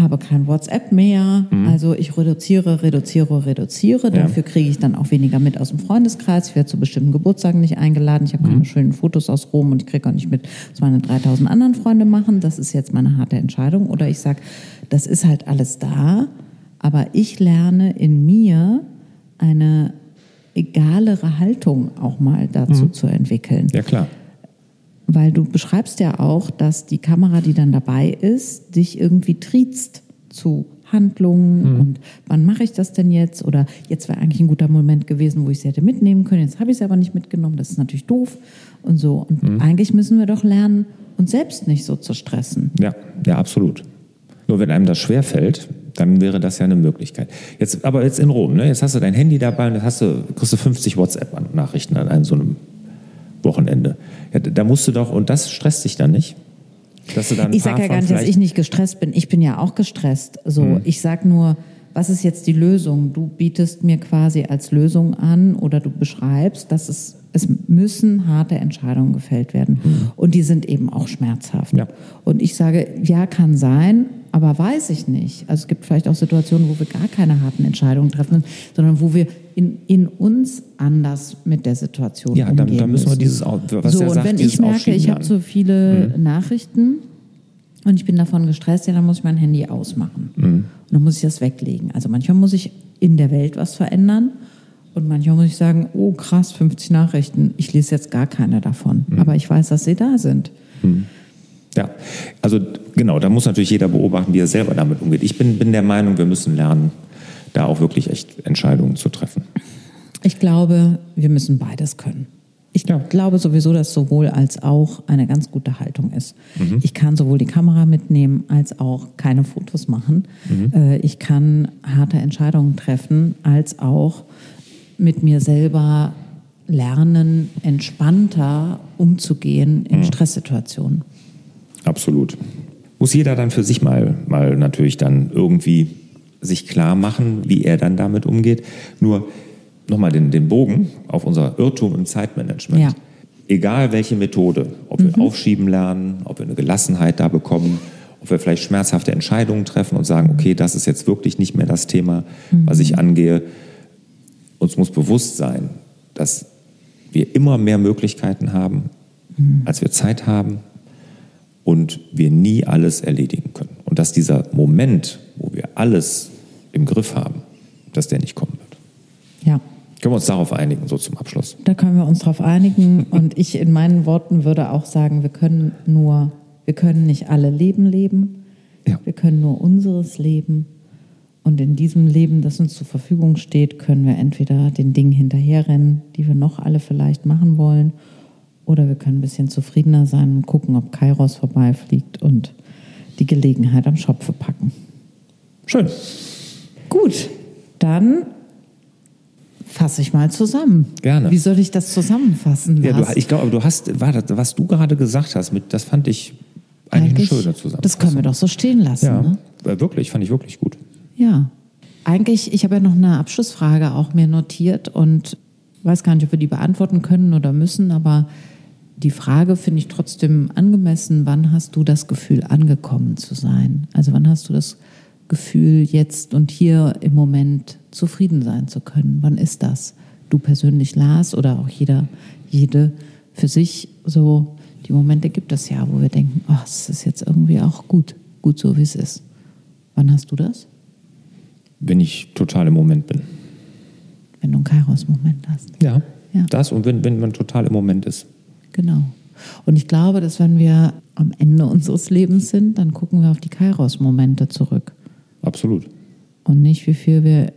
[SPEAKER 1] habe kein WhatsApp mehr, also ich reduziere, reduziere, reduziere.
[SPEAKER 2] Ja.
[SPEAKER 1] Dafür kriege ich dann auch weniger mit aus dem Freundeskreis. Ich werde zu bestimmten Geburtstagen nicht eingeladen. Ich habe keine schönen Fotos aus Rom und ich kriege auch nicht mit, was meine 3000 anderen Freunde machen. Das ist jetzt meine harte Entscheidung. Oder ich sage, das ist halt alles da, aber ich lerne in mir eine egalere Haltung auch mal dazu zu entwickeln.
[SPEAKER 2] Ja, klar.
[SPEAKER 1] Weil du beschreibst ja auch, dass die Kamera, die dann dabei ist, dich irgendwie triezt zu Handlungen und wann mache ich das denn jetzt? Oder jetzt wäre eigentlich ein guter Moment gewesen, wo ich sie hätte mitnehmen können. Jetzt habe ich sie aber nicht mitgenommen. Das ist natürlich doof und so. Und eigentlich müssen wir doch lernen, uns selbst nicht so zu stressen.
[SPEAKER 2] Ja, ja, absolut. Nur wenn einem das schwerfällt, dann wäre das ja eine Möglichkeit. Jetzt, aber jetzt in Rom, ne? jetzt hast du dein Handy dabei und jetzt hast du, kriegst du 50 WhatsApp-Nachrichten an einem so einem Wochenende. Ja, da musst du doch, und das stresst dich dann nicht? Dass du dann
[SPEAKER 1] Ich sage ja gar nicht, dass ich nicht gestresst bin. Ich bin ja auch gestresst. So, ich sage nur, was ist jetzt die Lösung? Du bietest mir quasi als Lösung an oder du beschreibst, dass es, es müssen harte Entscheidungen gefällt werden. Und die sind eben auch schmerzhaft.
[SPEAKER 2] Ja.
[SPEAKER 1] Und ich sage, ja, kann sein, aber weiß ich nicht. Also es gibt vielleicht auch Situationen, wo wir gar keine harten Entscheidungen treffen, sondern wo wir in, in uns anders mit der Situation
[SPEAKER 2] Ja,
[SPEAKER 1] umgehen
[SPEAKER 2] dann, dann müssen wir dieses, was
[SPEAKER 1] so,
[SPEAKER 2] er
[SPEAKER 1] und
[SPEAKER 2] sagt,
[SPEAKER 1] wenn
[SPEAKER 2] dieses
[SPEAKER 1] ich merke, ich habe so viele Nachrichten und ich bin davon gestresst, ja, dann muss ich mein Handy ausmachen. Und dann muss ich das weglegen. Also manchmal muss ich in der Welt was verändern und manchmal muss ich sagen, oh krass, 50 Nachrichten, ich lese jetzt gar keine davon. Aber ich weiß, dass sie da sind.
[SPEAKER 2] Ja, also genau, da muss natürlich jeder beobachten, wie er selber damit umgeht. Ich bin, bin der Meinung, wir müssen lernen, da auch wirklich echt Entscheidungen zu treffen.
[SPEAKER 1] Ich glaube, wir müssen beides können. Ich ja. glaube sowieso, dass sowohl als auch eine ganz gute Haltung ist. Mhm. Ich kann sowohl die Kamera mitnehmen als auch keine Fotos machen. Mhm. Äh, ich kann harte Entscheidungen treffen, als auch mit mir selber lernen, entspannter umzugehen in mhm. Stresssituationen.
[SPEAKER 2] Absolut. Muss jeder dann für sich mal, mal natürlich dann irgendwie sich klar machen, wie er dann damit umgeht. Nur nochmal den, den Bogen auf unser Irrtum im Zeitmanagement. Ja. Egal welche Methode, ob wir mhm. aufschieben lernen, ob wir eine Gelassenheit da bekommen, ob wir vielleicht schmerzhafte Entscheidungen treffen und sagen, okay, das ist jetzt wirklich nicht mehr das Thema, mhm. was ich angehe. Uns muss bewusst sein, dass wir immer mehr Möglichkeiten haben, mhm. als wir Zeit haben und wir nie alles erledigen können. Und dass dieser Moment, wo wir alles im Griff haben, dass der nicht kommen wird.
[SPEAKER 1] Ja.
[SPEAKER 2] Können wir uns darauf einigen, so zum Abschluss?
[SPEAKER 1] Da können wir uns darauf einigen. Und ich in meinen Worten würde auch sagen, wir können nur, wir können nicht alle Leben leben. Ja. Wir können nur unseres Leben. Und in diesem Leben, das uns zur Verfügung steht, können wir entweder den Dingen hinterherrennen, die wir noch alle vielleicht machen wollen, oder wir können ein bisschen zufriedener sein und gucken, ob Kairos vorbeifliegt und die Gelegenheit am Schopfe packen.
[SPEAKER 2] Schön.
[SPEAKER 1] Gut, dann fasse ich mal zusammen.
[SPEAKER 2] Gerne.
[SPEAKER 1] Wie soll ich das zusammenfassen?
[SPEAKER 2] Ja, du, ich glaube, du hast, warte, was du gerade gesagt hast, mit, das fand ich eigentlich, eigentlich eine schöne Zusammenfassung.
[SPEAKER 1] Das können wir doch so stehen lassen.
[SPEAKER 2] Ja,
[SPEAKER 1] ne?
[SPEAKER 2] wirklich, fand ich wirklich gut.
[SPEAKER 1] Ja. Eigentlich, ich habe ja noch eine Abschlussfrage auch mir notiert und weiß gar nicht, ob wir die beantworten können oder müssen, aber die Frage finde ich trotzdem angemessen, wann hast du das Gefühl, angekommen zu sein? Also wann hast du das Gefühl, jetzt und hier im Moment zufrieden sein zu können? Wann ist das? Du persönlich, Lars, oder auch jeder, jede für sich so, die Momente gibt es ja, wo wir denken, oh, es ist jetzt irgendwie auch gut, gut so, wie es ist. Wann hast du das?
[SPEAKER 2] Wenn ich total im Moment bin.
[SPEAKER 1] Wenn du einen Kairos-Moment hast.
[SPEAKER 2] Ja, ja, das und wenn, wenn man total im Moment ist.
[SPEAKER 1] Genau. Und ich glaube, dass wenn wir am Ende unseres Lebens sind, dann gucken wir auf die Kairos-Momente zurück.
[SPEAKER 2] Absolut.
[SPEAKER 1] Und nicht, wie viel wir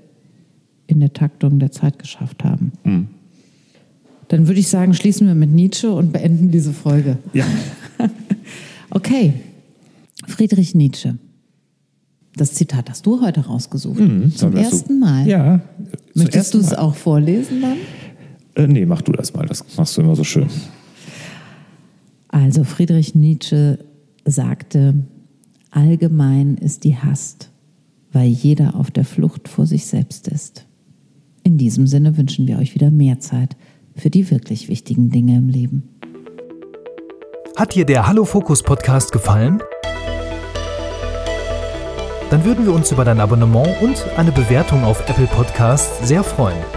[SPEAKER 1] in der Taktung der Zeit geschafft haben. Mhm. Dann würde ich sagen, schließen wir mit Nietzsche und beenden diese Folge.
[SPEAKER 2] Ja.
[SPEAKER 1] okay. Friedrich Nietzsche. Das Zitat hast du heute rausgesucht. Mhm, Zum ersten. Mal.
[SPEAKER 2] Ja.
[SPEAKER 1] Möchtest du es auch vorlesen dann?
[SPEAKER 2] Äh, nee, mach du das mal. Das machst du immer so schön.
[SPEAKER 1] Also Friedrich Nietzsche sagte, allgemein ist die Hast, weil jeder auf der Flucht vor sich selbst ist. In diesem Sinne wünschen wir euch wieder mehr Zeit für die wirklich wichtigen Dinge im Leben.
[SPEAKER 3] Hat dir der Hallo Fokus Podcast gefallen? Dann würden wir uns über dein Abonnement und eine Bewertung auf Apple Podcasts sehr freuen.